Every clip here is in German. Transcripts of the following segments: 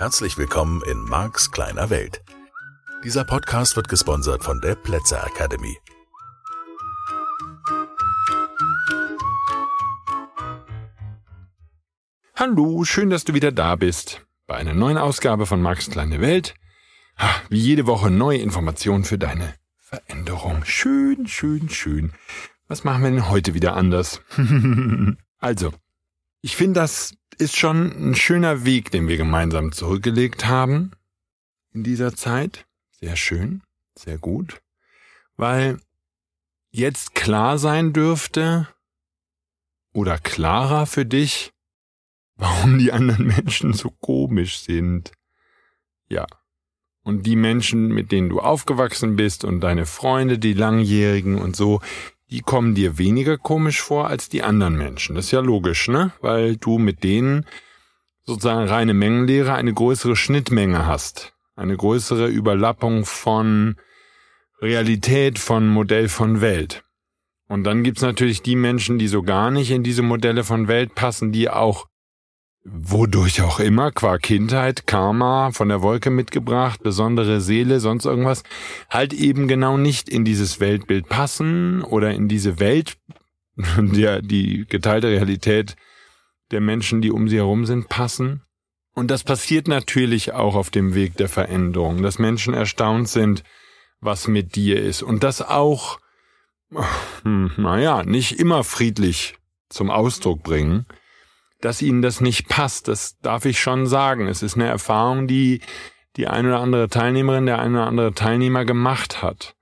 Herzlich willkommen in Marks kleiner Welt. Dieser Podcast wird gesponsert von der Plätzer Academy. Hallo, schön, dass du wieder da bist bei einer neuen Ausgabe von Marks kleine Welt. Wie jede Woche neue Informationen für deine Veränderung. Schön, schön, schön. Was machen wir denn heute wieder anders? also, ich finde, das ist schon ein schöner Weg, den wir gemeinsam zurückgelegt haben in dieser Zeit. Sehr schön, sehr gut. Weil jetzt klar sein dürfte oder klarer für dich, warum die anderen Menschen so komisch sind. Ja. Und die Menschen, mit denen du aufgewachsen bist und deine Freunde, die langjährigen und so, die kommen dir weniger komisch vor als die anderen Menschen. Das ist ja logisch, ne? Weil du mit denen sozusagen reine Mengenlehre eine größere Schnittmenge hast. Eine größere Überlappung von Realität, von Modell von Welt. Und dann gibt's natürlich die Menschen, die so gar nicht in diese Modelle von Welt passen, die auch wodurch auch immer, qua Kindheit, Karma, von der Wolke mitgebracht, besondere Seele, sonst irgendwas, halt eben genau nicht in dieses Weltbild passen oder in diese Welt, der, die geteilte Realität der Menschen, die um sie herum sind, passen. Und das passiert natürlich auch auf dem Weg der Veränderung, dass Menschen erstaunt sind, was mit dir ist. Und das auch, naja, nicht immer friedlich zum Ausdruck bringen dass ihnen das nicht passt. Das darf ich schon sagen. Es ist eine Erfahrung, die die eine oder andere Teilnehmerin, der eine oder andere Teilnehmer gemacht hat.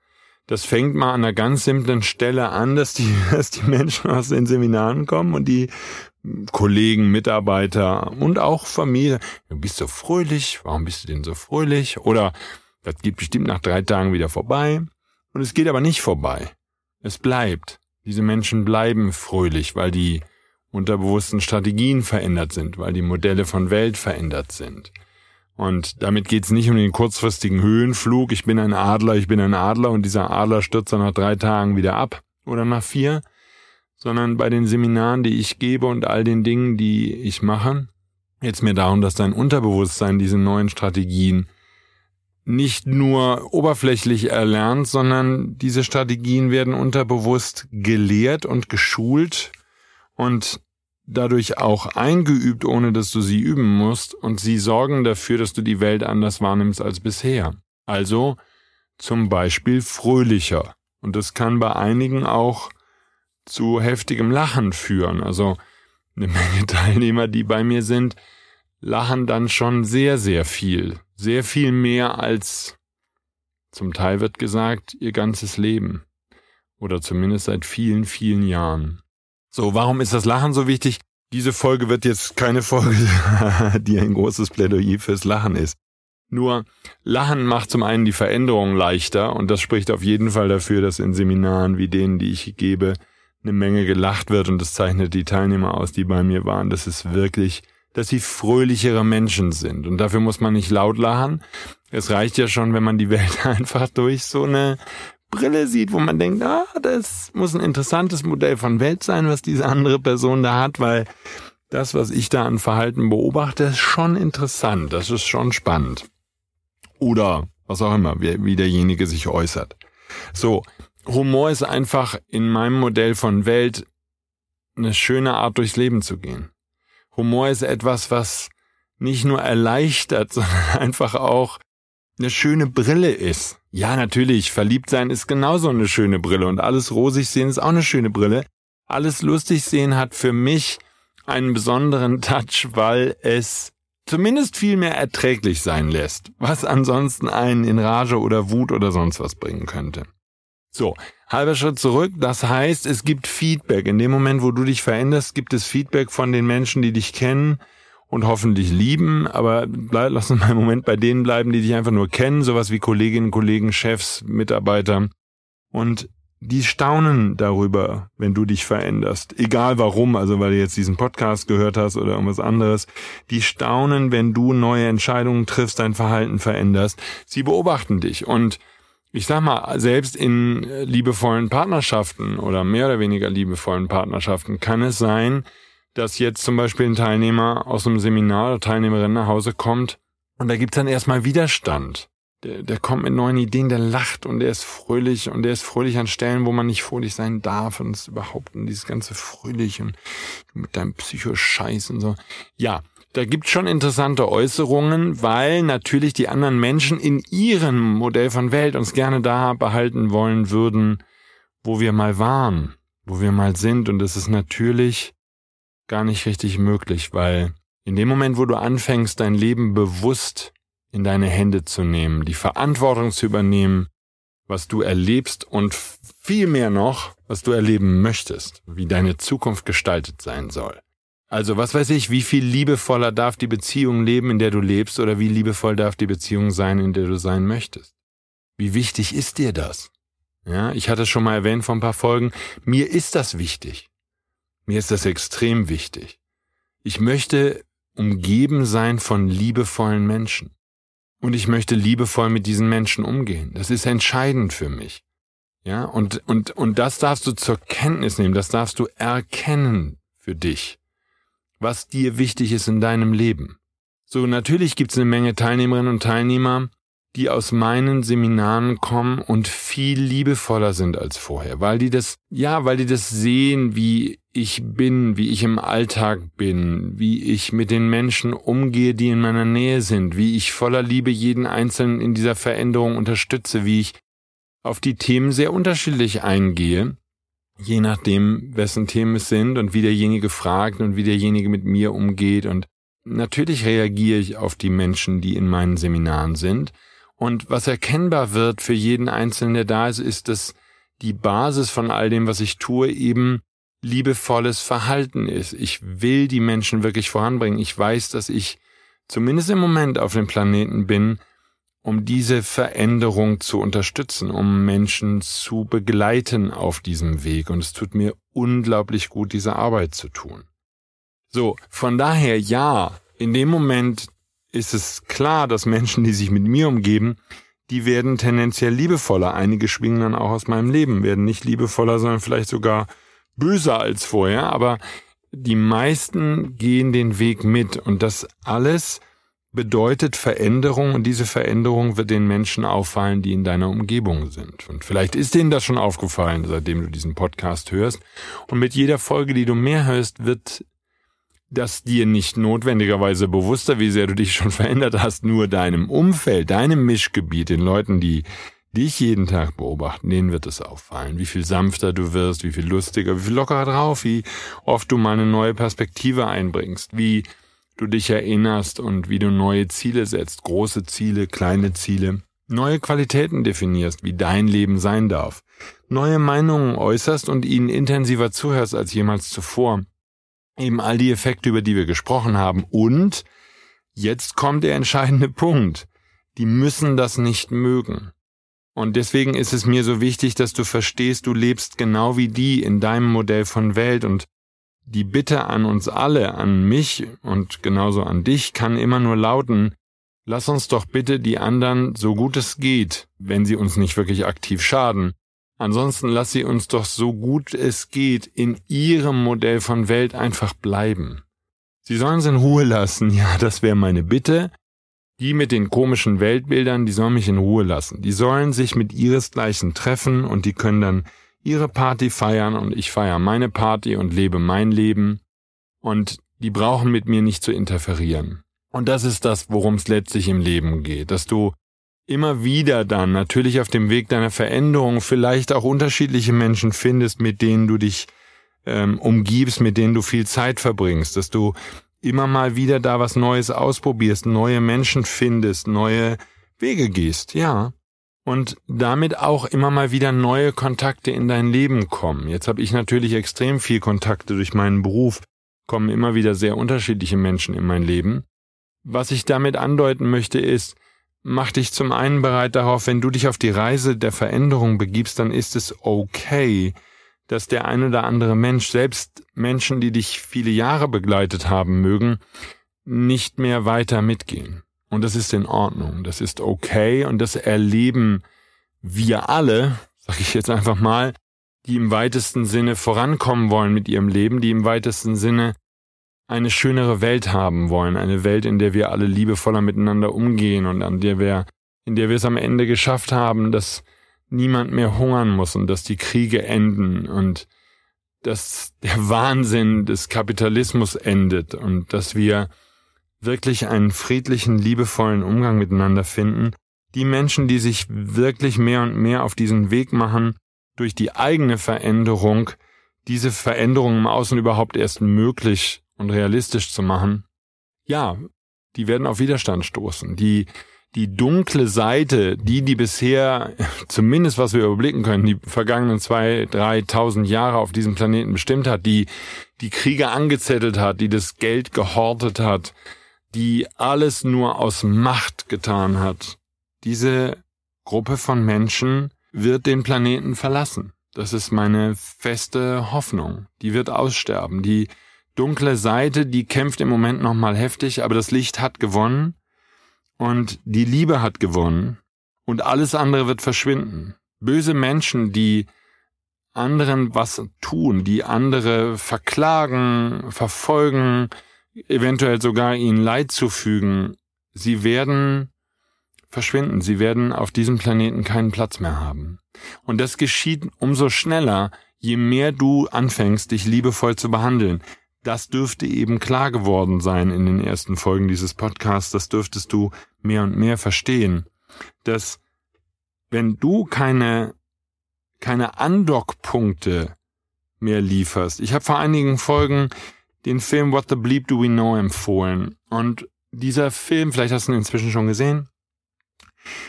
Das fängt mal an einer ganz simplen Stelle an, dass die, dass die Menschen aus den Seminaren kommen und die Kollegen, Mitarbeiter und auch Familie. Du bist so fröhlich. Warum bist du denn so fröhlich? Oder das geht bestimmt nach drei Tagen wieder vorbei. Und es geht aber nicht vorbei. Es bleibt. Diese Menschen bleiben fröhlich, weil die unterbewussten Strategien verändert sind, weil die Modelle von Welt verändert sind. Und damit geht's nicht um den kurzfristigen Höhenflug, ich bin ein Adler, ich bin ein Adler und dieser Adler stürzt dann nach drei Tagen wieder ab oder nach vier, sondern bei den Seminaren, die ich gebe und all den Dingen, die ich mache, geht's mir darum, dass dein Unterbewusstsein diese neuen Strategien nicht nur oberflächlich erlernt, sondern diese Strategien werden unterbewusst gelehrt und geschult und dadurch auch eingeübt, ohne dass du sie üben musst, und sie sorgen dafür, dass du die Welt anders wahrnimmst als bisher. Also zum Beispiel fröhlicher. Und das kann bei einigen auch zu heftigem Lachen führen. Also eine Menge Teilnehmer, die bei mir sind, lachen dann schon sehr, sehr viel. Sehr viel mehr als zum Teil wird gesagt, ihr ganzes Leben. Oder zumindest seit vielen, vielen Jahren. So, warum ist das Lachen so wichtig? Diese Folge wird jetzt keine Folge, die ein großes Plädoyer fürs Lachen ist. Nur Lachen macht zum einen die Veränderung leichter und das spricht auf jeden Fall dafür, dass in Seminaren wie denen, die ich gebe, eine Menge gelacht wird und das zeichnet die Teilnehmer aus, die bei mir waren. Das ist wirklich, dass sie fröhlichere Menschen sind und dafür muss man nicht laut lachen. Es reicht ja schon, wenn man die Welt einfach durch so eine Brille sieht, wo man denkt, ah, das muss ein interessantes Modell von Welt sein, was diese andere Person da hat, weil das, was ich da an Verhalten beobachte, ist schon interessant, das ist schon spannend. Oder was auch immer, wie, wie derjenige sich äußert. So, Humor ist einfach in meinem Modell von Welt eine schöne Art durchs Leben zu gehen. Humor ist etwas, was nicht nur erleichtert, sondern einfach auch eine schöne Brille ist. Ja, natürlich, verliebt sein ist genauso eine schöne Brille und alles rosig sehen ist auch eine schöne Brille. Alles lustig sehen hat für mich einen besonderen Touch, weil es zumindest viel mehr erträglich sein lässt, was ansonsten einen in Rage oder Wut oder sonst was bringen könnte. So, halber Schritt zurück, das heißt, es gibt Feedback. In dem Moment, wo du dich veränderst, gibt es Feedback von den Menschen, die dich kennen, und hoffentlich lieben, aber bleib, lass uns mal im Moment bei denen bleiben, die dich einfach nur kennen, sowas wie Kolleginnen, Kollegen, Chefs, Mitarbeiter. Und die staunen darüber, wenn du dich veränderst. Egal warum, also weil du jetzt diesen Podcast gehört hast oder irgendwas anderes. Die staunen, wenn du neue Entscheidungen triffst, dein Verhalten veränderst. Sie beobachten dich. Und ich sag mal, selbst in liebevollen Partnerschaften oder mehr oder weniger liebevollen Partnerschaften kann es sein, dass jetzt zum Beispiel ein Teilnehmer aus einem Seminar oder Teilnehmerin nach Hause kommt Und da gibt's dann erstmal Widerstand. Der, der kommt mit neuen Ideen, der lacht und der ist fröhlich und der ist fröhlich an Stellen, wo man nicht fröhlich sein darf und es überhaupt und dieses ganze fröhlich und mit deinem Psychoscheiß und so. Ja, da gibt's schon interessante Äußerungen, weil natürlich die anderen Menschen in ihrem Modell von Welt uns gerne da behalten wollen würden, wo wir mal waren, wo wir mal sind und das ist natürlich gar nicht richtig möglich, weil in dem Moment, wo du anfängst, dein Leben bewusst in deine Hände zu nehmen, die Verantwortung zu übernehmen, was du erlebst und viel mehr noch, was du erleben möchtest, wie deine Zukunft gestaltet sein soll. Also was weiß ich, wie viel liebevoller darf die Beziehung leben, in der du lebst, oder wie liebevoll darf die Beziehung sein, in der du sein möchtest? Wie wichtig ist dir das? Ja, ich hatte es schon mal erwähnt vor ein paar Folgen, mir ist das wichtig. Mir ist das extrem wichtig. Ich möchte umgeben sein von liebevollen Menschen. Und ich möchte liebevoll mit diesen Menschen umgehen. Das ist entscheidend für mich. Ja, und, und, und das darfst du zur Kenntnis nehmen, das darfst du erkennen für dich, was dir wichtig ist in deinem Leben. So, natürlich gibt's eine Menge Teilnehmerinnen und Teilnehmer, die aus meinen Seminaren kommen und viel liebevoller sind als vorher, weil die das, ja, weil die das sehen, wie ich bin, wie ich im Alltag bin, wie ich mit den Menschen umgehe, die in meiner Nähe sind, wie ich voller Liebe jeden Einzelnen in dieser Veränderung unterstütze, wie ich auf die Themen sehr unterschiedlich eingehe, je nachdem, wessen Themen es sind und wie derjenige fragt und wie derjenige mit mir umgeht. Und natürlich reagiere ich auf die Menschen, die in meinen Seminaren sind, und was erkennbar wird für jeden Einzelnen, der da ist, ist, dass die Basis von all dem, was ich tue, eben liebevolles Verhalten ist. Ich will die Menschen wirklich voranbringen. Ich weiß, dass ich zumindest im Moment auf dem Planeten bin, um diese Veränderung zu unterstützen, um Menschen zu begleiten auf diesem Weg. Und es tut mir unglaublich gut, diese Arbeit zu tun. So, von daher ja, in dem Moment ist es klar, dass Menschen, die sich mit mir umgeben, die werden tendenziell liebevoller. Einige schwingen dann auch aus meinem Leben, werden nicht liebevoller, sondern vielleicht sogar böser als vorher. Aber die meisten gehen den Weg mit und das alles bedeutet Veränderung und diese Veränderung wird den Menschen auffallen, die in deiner Umgebung sind. Und vielleicht ist denen das schon aufgefallen, seitdem du diesen Podcast hörst. Und mit jeder Folge, die du mehr hörst, wird dass dir nicht notwendigerweise bewusster, wie sehr du dich schon verändert hast, nur deinem Umfeld, deinem Mischgebiet, den Leuten, die dich jeden Tag beobachten, denen wird es auffallen, wie viel sanfter du wirst, wie viel lustiger, wie viel lockerer drauf, wie oft du mal eine neue Perspektive einbringst, wie du dich erinnerst und wie du neue Ziele setzt, große Ziele, kleine Ziele, neue Qualitäten definierst, wie dein Leben sein darf, neue Meinungen äußerst und ihnen intensiver zuhörst als jemals zuvor, eben all die Effekte, über die wir gesprochen haben. Und jetzt kommt der entscheidende Punkt. Die müssen das nicht mögen. Und deswegen ist es mir so wichtig, dass du verstehst, du lebst genau wie die in deinem Modell von Welt und die Bitte an uns alle, an mich und genauso an dich kann immer nur lauten, lass uns doch bitte die anderen so gut es geht, wenn sie uns nicht wirklich aktiv schaden, Ansonsten lass sie uns doch so gut es geht in ihrem Modell von Welt einfach bleiben. Sie sollen sie in Ruhe lassen, ja, das wäre meine Bitte. Die mit den komischen Weltbildern, die sollen mich in Ruhe lassen. Die sollen sich mit ihresgleichen treffen und die können dann ihre Party feiern und ich feiere meine Party und lebe mein Leben. Und die brauchen mit mir nicht zu interferieren. Und das ist das, worum es letztlich im Leben geht, dass du immer wieder dann natürlich auf dem Weg deiner Veränderung vielleicht auch unterschiedliche Menschen findest, mit denen du dich ähm, umgibst, mit denen du viel Zeit verbringst, dass du immer mal wieder da was Neues ausprobierst, neue Menschen findest, neue Wege gehst, ja. Und damit auch immer mal wieder neue Kontakte in dein Leben kommen. Jetzt habe ich natürlich extrem viel Kontakte durch meinen Beruf, kommen immer wieder sehr unterschiedliche Menschen in mein Leben. Was ich damit andeuten möchte ist, mach dich zum einen bereit darauf, wenn du dich auf die Reise der Veränderung begibst, dann ist es okay, dass der ein oder andere Mensch, selbst Menschen, die dich viele Jahre begleitet haben mögen, nicht mehr weiter mitgehen. Und das ist in Ordnung, das ist okay und das erleben wir alle, sag ich jetzt einfach mal, die im weitesten Sinne vorankommen wollen mit ihrem Leben, die im weitesten Sinne eine schönere Welt haben wollen, eine Welt, in der wir alle liebevoller miteinander umgehen und an der wir, in der wir es am Ende geschafft haben, dass niemand mehr hungern muss und dass die Kriege enden und dass der Wahnsinn des Kapitalismus endet und dass wir wirklich einen friedlichen, liebevollen Umgang miteinander finden. Die Menschen, die sich wirklich mehr und mehr auf diesen Weg machen, durch die eigene Veränderung, diese Veränderung im Außen überhaupt erst möglich und realistisch zu machen, ja, die werden auf Widerstand stoßen. Die, die dunkle Seite, die, die bisher, zumindest was wir überblicken können, die vergangenen zwei, dreitausend Jahre auf diesem Planeten bestimmt hat, die die Kriege angezettelt hat, die das Geld gehortet hat, die alles nur aus Macht getan hat, diese Gruppe von Menschen wird den Planeten verlassen. Das ist meine feste Hoffnung. Die wird aussterben. Die dunkle Seite, die kämpft im Moment noch mal heftig, aber das Licht hat gewonnen und die Liebe hat gewonnen und alles andere wird verschwinden. Böse Menschen, die anderen was tun, die andere verklagen, verfolgen, eventuell sogar ihnen Leid zufügen, sie werden verschwinden, sie werden auf diesem Planeten keinen Platz mehr haben. Und das geschieht umso schneller, je mehr du anfängst, dich liebevoll zu behandeln, das dürfte eben klar geworden sein in den ersten Folgen dieses Podcasts, das dürftest du mehr und mehr verstehen, dass wenn du keine, keine Andockpunkte mehr lieferst, ich habe vor einigen Folgen den Film What the Bleep Do We Know empfohlen. Und dieser Film, vielleicht hast du ihn inzwischen schon gesehen,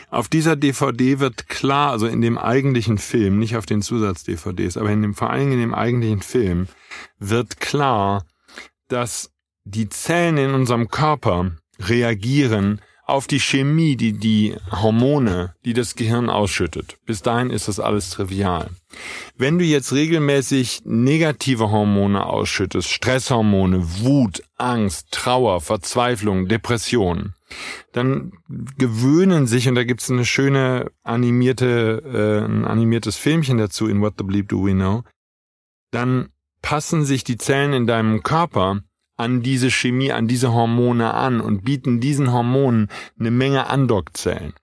auf dieser DVD wird klar, also in dem eigentlichen Film, nicht auf den Zusatz-DVDs, aber in dem, vor Dingen in dem eigentlichen Film, wird klar, dass die Zellen in unserem Körper reagieren auf die Chemie, die die Hormone, die das Gehirn ausschüttet. Bis dahin ist das alles trivial. Wenn du jetzt regelmäßig negative Hormone ausschüttest, Stresshormone, Wut, Angst, Trauer, Verzweiflung, Depression, dann gewöhnen sich, und da gibt's eine schöne animierte, äh, ein animiertes Filmchen dazu in What the Bleep Do We Know, dann passen sich die Zellen in deinem Körper an diese Chemie, an diese Hormone an und bieten diesen Hormonen eine Menge Andockzellen.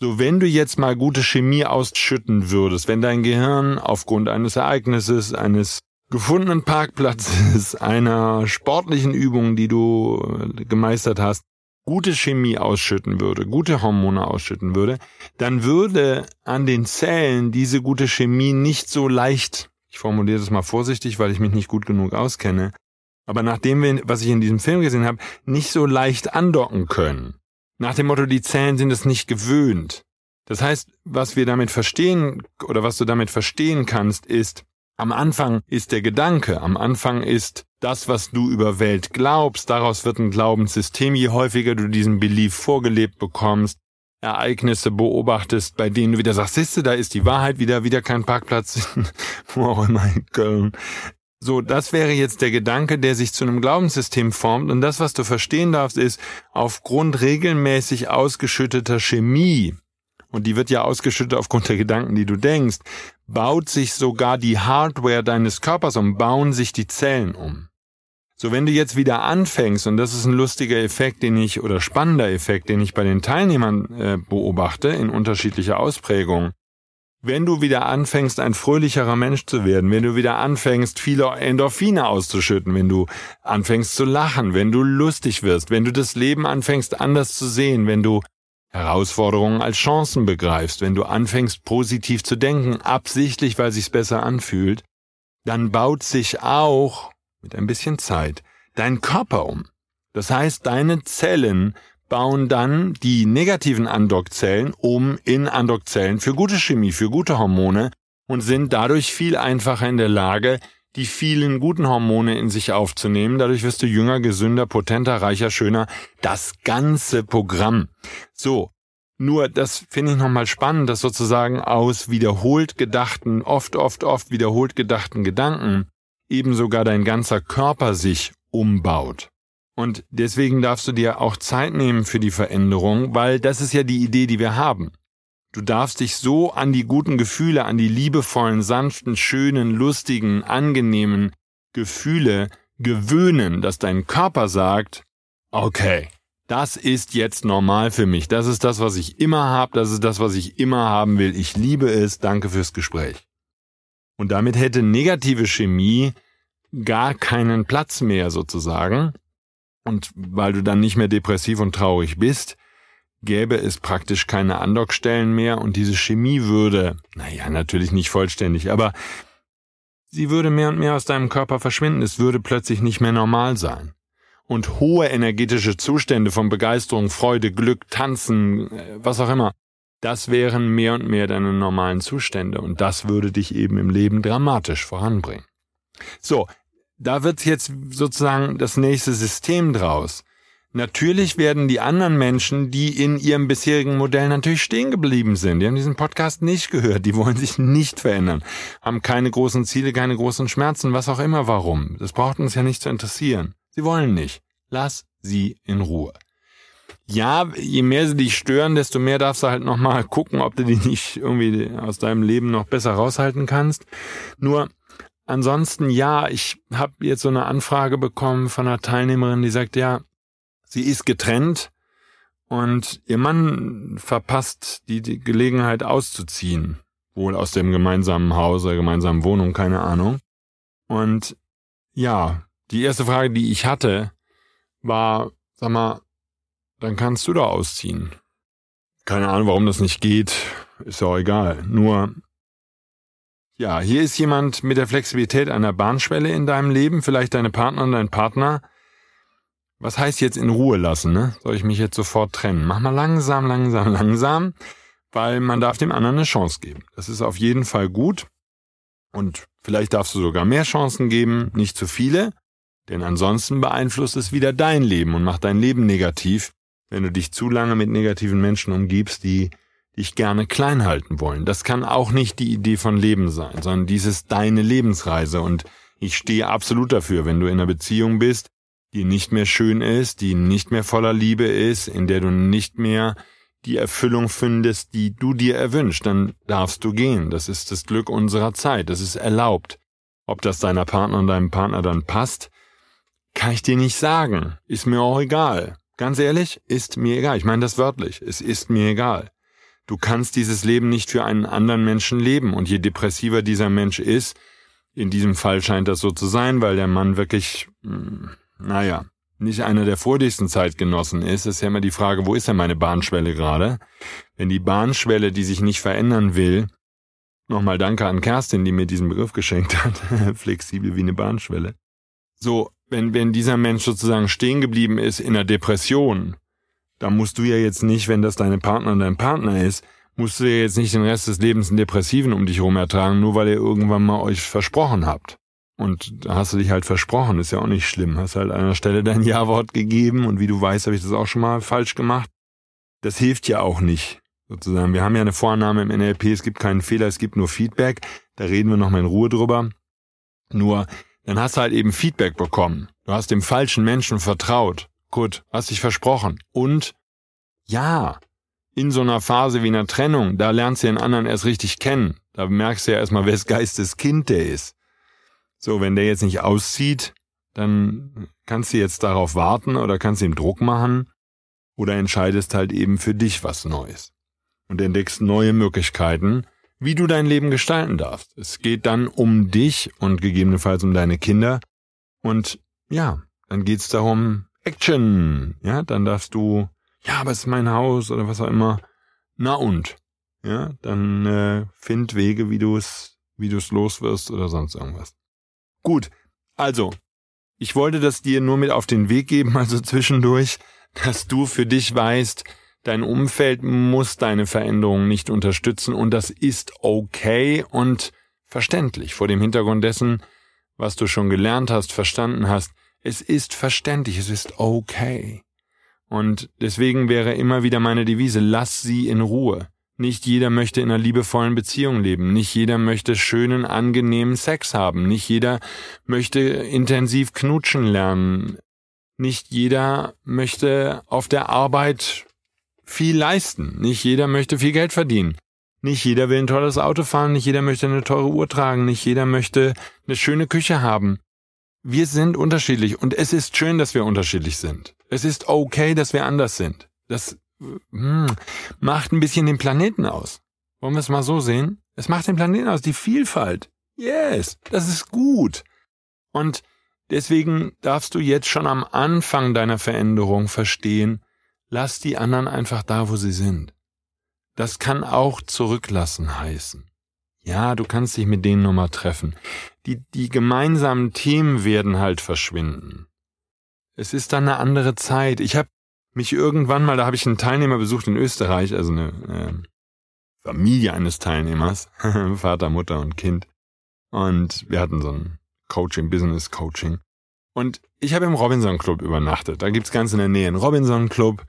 So, wenn du jetzt mal gute Chemie ausschütten würdest, wenn dein Gehirn aufgrund eines Ereignisses, eines gefundenen Parkplatzes, einer sportlichen Übung, die du gemeistert hast, gute Chemie ausschütten würde, gute Hormone ausschütten würde, dann würde an den Zellen diese gute Chemie nicht so leicht ich formuliere das mal vorsichtig, weil ich mich nicht gut genug auskenne. Aber nachdem wir, was ich in diesem Film gesehen habe, nicht so leicht andocken können. Nach dem Motto, die Zellen sind es nicht gewöhnt. Das heißt, was wir damit verstehen oder was du damit verstehen kannst, ist, am Anfang ist der Gedanke, am Anfang ist das, was du über Welt glaubst, daraus wird ein Glaubenssystem, je häufiger du diesen Belief vorgelebt bekommst, Ereignisse beobachtest, bei denen du wieder sagst, siehste, da ist die Wahrheit wieder, wieder kein Parkplatz, wo auch immer in Köln. So, das wäre jetzt der Gedanke, der sich zu einem Glaubenssystem formt. Und das, was du verstehen darfst, ist, aufgrund regelmäßig ausgeschütteter Chemie, und die wird ja ausgeschüttet aufgrund der Gedanken, die du denkst, baut sich sogar die Hardware deines Körpers um, bauen sich die Zellen um. So, wenn du jetzt wieder anfängst, und das ist ein lustiger Effekt, den ich, oder spannender Effekt, den ich bei den Teilnehmern äh, beobachte, in unterschiedlicher Ausprägung, wenn du wieder anfängst, ein fröhlicherer Mensch zu werden, wenn du wieder anfängst, viele Endorphine auszuschütten, wenn du anfängst zu lachen, wenn du lustig wirst, wenn du das Leben anfängst anders zu sehen, wenn du Herausforderungen als Chancen begreifst, wenn du anfängst positiv zu denken, absichtlich, weil sich's besser anfühlt, dann baut sich auch mit ein bisschen Zeit, dein Körper um. Das heißt, deine Zellen bauen dann die negativen Andockzellen um in Andockzellen für gute Chemie, für gute Hormone und sind dadurch viel einfacher in der Lage, die vielen guten Hormone in sich aufzunehmen. Dadurch wirst du jünger, gesünder, potenter, reicher, schöner. Das ganze Programm. So. Nur, das finde ich nochmal spannend, dass sozusagen aus wiederholt gedachten, oft, oft, oft wiederholt gedachten Gedanken eben sogar dein ganzer Körper sich umbaut. Und deswegen darfst du dir auch Zeit nehmen für die Veränderung, weil das ist ja die Idee, die wir haben. Du darfst dich so an die guten Gefühle, an die liebevollen, sanften, schönen, lustigen, angenehmen Gefühle gewöhnen, dass dein Körper sagt, okay, das ist jetzt normal für mich. Das ist das, was ich immer habe. Das ist das, was ich immer haben will. Ich liebe es. Danke fürs Gespräch. Und damit hätte negative Chemie gar keinen Platz mehr sozusagen. Und weil du dann nicht mehr depressiv und traurig bist, gäbe es praktisch keine Andockstellen mehr und diese Chemie würde, naja, natürlich nicht vollständig, aber sie würde mehr und mehr aus deinem Körper verschwinden. Es würde plötzlich nicht mehr normal sein und hohe energetische Zustände von Begeisterung, Freude, Glück, Tanzen, äh, was auch immer, das wären mehr und mehr deine normalen Zustände und das würde dich eben im Leben dramatisch voranbringen. So, da wird jetzt sozusagen das nächste System draus. Natürlich werden die anderen Menschen, die in ihrem bisherigen Modell natürlich stehen geblieben sind, die haben diesen Podcast nicht gehört, die wollen sich nicht verändern, haben keine großen Ziele, keine großen Schmerzen, was auch immer, warum. Das braucht uns ja nicht zu interessieren. Sie wollen nicht. Lass sie in Ruhe. Ja, je mehr sie dich stören, desto mehr darfst du halt nochmal gucken, ob du die nicht irgendwie aus deinem Leben noch besser raushalten kannst. Nur ansonsten, ja, ich habe jetzt so eine Anfrage bekommen von einer Teilnehmerin, die sagt, ja, sie ist getrennt und ihr Mann verpasst die, die Gelegenheit auszuziehen. Wohl aus dem gemeinsamen Haus oder gemeinsamen Wohnung, keine Ahnung. Und ja, die erste Frage, die ich hatte, war, sag mal, dann kannst du da ausziehen. Keine Ahnung, warum das nicht geht, ist ja auch egal. Nur, ja, hier ist jemand mit der Flexibilität einer Bahnschwelle in deinem Leben, vielleicht deine Partnerin, dein Partner. Was heißt jetzt in Ruhe lassen, ne? Soll ich mich jetzt sofort trennen? Mach mal langsam, langsam, langsam, weil man darf dem anderen eine Chance geben. Das ist auf jeden Fall gut. Und vielleicht darfst du sogar mehr Chancen geben, nicht zu viele. Denn ansonsten beeinflusst es wieder dein Leben und macht dein Leben negativ, wenn du dich zu lange mit negativen Menschen umgibst, die dich gerne klein halten wollen. Das kann auch nicht die Idee von Leben sein, sondern dies ist deine Lebensreise und ich stehe absolut dafür, wenn du in einer Beziehung bist, die nicht mehr schön ist, die nicht mehr voller Liebe ist, in der du nicht mehr die Erfüllung findest, die du dir erwünscht, dann darfst du gehen. Das ist das Glück unserer Zeit. Das ist erlaubt. Ob das deiner Partner und deinem Partner dann passt, kann ich dir nicht sagen. Ist mir auch egal. Ganz ehrlich, ist mir egal. Ich meine das wörtlich. Es ist mir egal. Du kannst dieses Leben nicht für einen anderen Menschen leben. Und je depressiver dieser Mensch ist, in diesem Fall scheint das so zu sein, weil der Mann wirklich, hm, naja, nicht einer der freudigsten Zeitgenossen ist, ist ja immer die Frage, wo ist denn meine Bahnschwelle gerade? Wenn die Bahnschwelle, die sich nicht verändern will, nochmal danke an Kerstin, die mir diesen Begriff geschenkt hat, flexibel wie eine Bahnschwelle. So, wenn, wenn dieser Mensch sozusagen stehen geblieben ist in der Depression, da musst du ja jetzt nicht, wenn das deine Partnerin dein Partner ist, musst du ja jetzt nicht den Rest des Lebens einen Depressiven um dich herum ertragen, nur weil ihr irgendwann mal euch versprochen habt. Und da hast du dich halt versprochen, ist ja auch nicht schlimm. Hast halt an einer Stelle dein Ja-Wort gegeben und wie du weißt, habe ich das auch schon mal falsch gemacht. Das hilft ja auch nicht, sozusagen. Wir haben ja eine Vorannahme im NLP, es gibt keinen Fehler, es gibt nur Feedback. Da reden wir nochmal in Ruhe drüber. Nur dann hast du halt eben Feedback bekommen. Du hast dem falschen Menschen vertraut. Gut, hast dich versprochen. Und ja, in so einer Phase wie einer Trennung, da lernst du den anderen erst richtig kennen. Da merkst du ja erstmal, wes Geistes Kind der ist. So, wenn der jetzt nicht auszieht, dann kannst du jetzt darauf warten oder kannst ihm Druck machen oder entscheidest halt eben für dich was Neues und entdeckst neue Möglichkeiten, wie du dein Leben gestalten darfst. Es geht dann um dich und gegebenenfalls um deine Kinder. Und ja, dann geht's darum, Action. Ja, dann darfst du, ja, aber es ist mein Haus oder was auch immer. Na und? Ja, dann äh, find Wege, wie du es, wie du es los wirst oder sonst irgendwas. Gut, also, ich wollte das dir nur mit auf den Weg geben, also zwischendurch, dass du für dich weißt, Dein Umfeld muss deine Veränderungen nicht unterstützen und das ist okay und verständlich vor dem Hintergrund dessen, was du schon gelernt hast, verstanden hast. Es ist verständlich, es ist okay. Und deswegen wäre immer wieder meine Devise, lass sie in Ruhe. Nicht jeder möchte in einer liebevollen Beziehung leben. Nicht jeder möchte schönen, angenehmen Sex haben. Nicht jeder möchte intensiv knutschen lernen. Nicht jeder möchte auf der Arbeit viel leisten. Nicht jeder möchte viel Geld verdienen. Nicht jeder will ein tolles Auto fahren, nicht jeder möchte eine teure Uhr tragen, nicht jeder möchte eine schöne Küche haben. wir sind unterschiedlich und es ist schön, dass wir unterschiedlich sind. Es ist okay, dass wir anders sind. Das hm, macht ein bisschen den Planeten aus. Wollen wir es mal so sehen? Es macht den Planeten aus, die Vielfalt. Yes, das ist gut. Und deswegen darfst du jetzt schon am Anfang deiner Veränderung verstehen, lass die anderen einfach da, wo sie sind. Das kann auch zurücklassen heißen. Ja, du kannst dich mit denen nochmal treffen. Die, die gemeinsamen Themen werden halt verschwinden. Es ist dann eine andere Zeit. Ich habe mich irgendwann mal, da habe ich einen Teilnehmer besucht in Österreich, also eine äh, Familie eines Teilnehmers, Vater, Mutter und Kind. Und wir hatten so ein Coaching, Business Coaching. Und ich habe im Robinson Club übernachtet. Da gibt's ganz in der Nähe einen Robinson Club.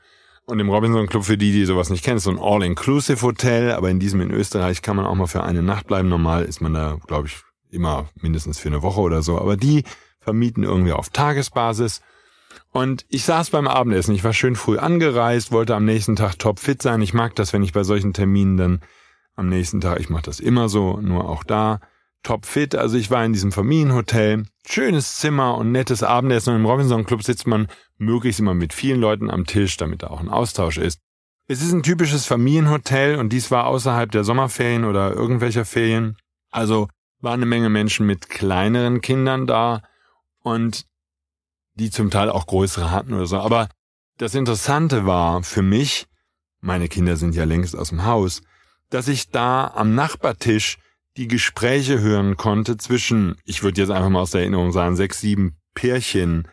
Und im Robinson Club, für die, die sowas nicht kennen, ist so ein All-Inclusive-Hotel, aber in diesem in Österreich kann man auch mal für eine Nacht bleiben. Normal ist man da, glaube ich, immer mindestens für eine Woche oder so. Aber die vermieten irgendwie auf Tagesbasis. Und ich saß beim Abendessen. Ich war schön früh angereist, wollte am nächsten Tag topfit sein. Ich mag das, wenn ich bei solchen Terminen dann am nächsten Tag, ich mache das immer so, nur auch da, topfit. Also ich war in diesem Familienhotel, schönes Zimmer und nettes Abendessen. Und im Robinson Club sitzt man möglichst immer mit vielen Leuten am Tisch, damit da auch ein Austausch ist. Es ist ein typisches Familienhotel und dies war außerhalb der Sommerferien oder irgendwelcher Ferien. Also war eine Menge Menschen mit kleineren Kindern da und die zum Teil auch größere hatten oder so. Aber das Interessante war für mich, meine Kinder sind ja längst aus dem Haus, dass ich da am Nachbartisch die Gespräche hören konnte zwischen, ich würde jetzt einfach mal aus der Erinnerung sagen, sechs, sieben Pärchen,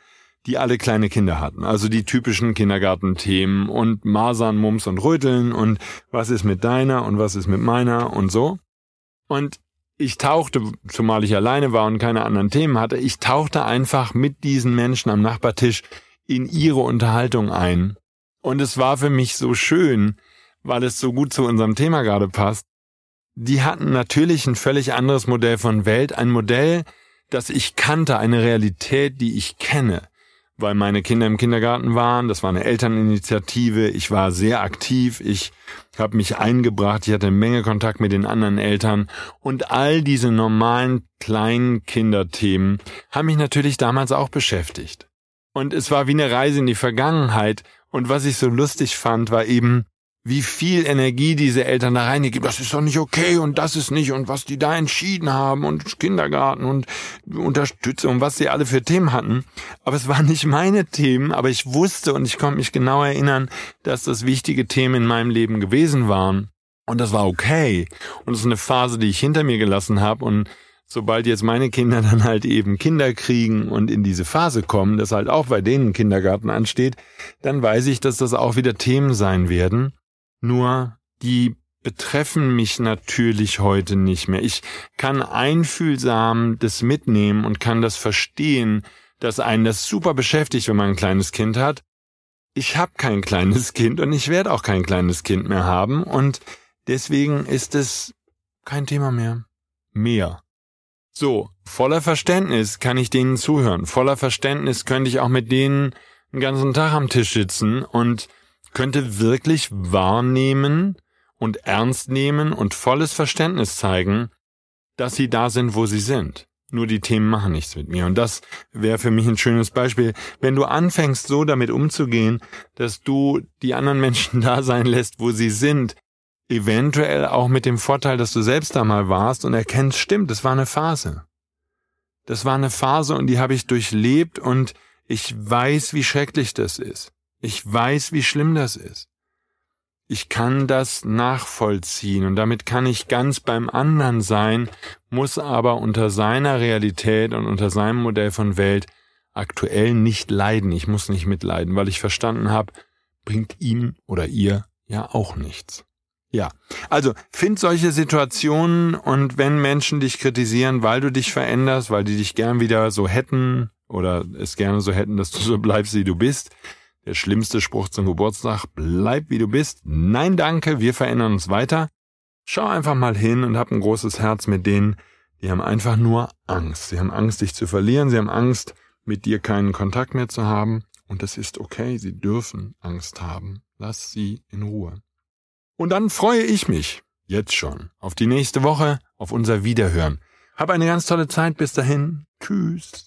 die alle kleine Kinder hatten. Also die typischen Kindergartenthemen und Masern, Mums und Röteln und was ist mit deiner und was ist mit meiner und so. Und ich tauchte, zumal ich alleine war und keine anderen Themen hatte, ich tauchte einfach mit diesen Menschen am Nachbartisch in ihre Unterhaltung ein. Und es war für mich so schön, weil es so gut zu unserem Thema gerade passt. Die hatten natürlich ein völlig anderes Modell von Welt, ein Modell, das ich kannte, eine Realität, die ich kenne weil meine Kinder im Kindergarten waren. Das war eine Elterninitiative. Ich war sehr aktiv. Ich habe mich eingebracht. Ich hatte eine Menge Kontakt mit den anderen Eltern. Und all diese normalen kleinen Kinderthemen haben mich natürlich damals auch beschäftigt. Und es war wie eine Reise in die Vergangenheit. Und was ich so lustig fand, war eben, wie viel Energie diese Eltern da reingeben. Das ist doch nicht okay und das ist nicht und was die da entschieden haben und Kindergarten und Unterstützung, und was sie alle für Themen hatten. Aber es waren nicht meine Themen, aber ich wusste und ich konnte mich genau erinnern, dass das wichtige Themen in meinem Leben gewesen waren. Und das war okay. Und das ist eine Phase, die ich hinter mir gelassen habe und sobald jetzt meine Kinder dann halt eben Kinder kriegen und in diese Phase kommen, dass halt auch bei denen Kindergarten ansteht, dann weiß ich, dass das auch wieder Themen sein werden. Nur die betreffen mich natürlich heute nicht mehr. Ich kann einfühlsam das mitnehmen und kann das verstehen, dass einen das super beschäftigt, wenn man ein kleines Kind hat. Ich habe kein kleines Kind und ich werde auch kein kleines Kind mehr haben und deswegen ist es kein Thema mehr. Mehr. So, voller Verständnis kann ich denen zuhören. Voller Verständnis könnte ich auch mit denen einen ganzen Tag am Tisch sitzen und könnte wirklich wahrnehmen und ernst nehmen und volles Verständnis zeigen, dass sie da sind, wo sie sind. Nur die Themen machen nichts mit mir. Und das wäre für mich ein schönes Beispiel. Wenn du anfängst, so damit umzugehen, dass du die anderen Menschen da sein lässt, wo sie sind, eventuell auch mit dem Vorteil, dass du selbst da mal warst und erkennst, stimmt, das war eine Phase. Das war eine Phase und die habe ich durchlebt und ich weiß, wie schrecklich das ist. Ich weiß, wie schlimm das ist. Ich kann das nachvollziehen und damit kann ich ganz beim anderen sein, muss aber unter seiner Realität und unter seinem Modell von Welt aktuell nicht leiden. Ich muss nicht mitleiden, weil ich verstanden habe, bringt ihm oder ihr ja auch nichts. Ja, also find solche Situationen und wenn Menschen dich kritisieren, weil du dich veränderst, weil die dich gern wieder so hätten oder es gerne so hätten, dass du so bleibst, wie du bist, der schlimmste Spruch zum Geburtstag, bleib wie du bist. Nein, danke, wir verändern uns weiter. Schau einfach mal hin und hab ein großes Herz mit denen, die haben einfach nur Angst. Sie haben Angst, dich zu verlieren. Sie haben Angst, mit dir keinen Kontakt mehr zu haben. Und das ist okay. Sie dürfen Angst haben. Lass sie in Ruhe. Und dann freue ich mich jetzt schon auf die nächste Woche, auf unser Wiederhören. Hab eine ganz tolle Zeit bis dahin. Tschüss.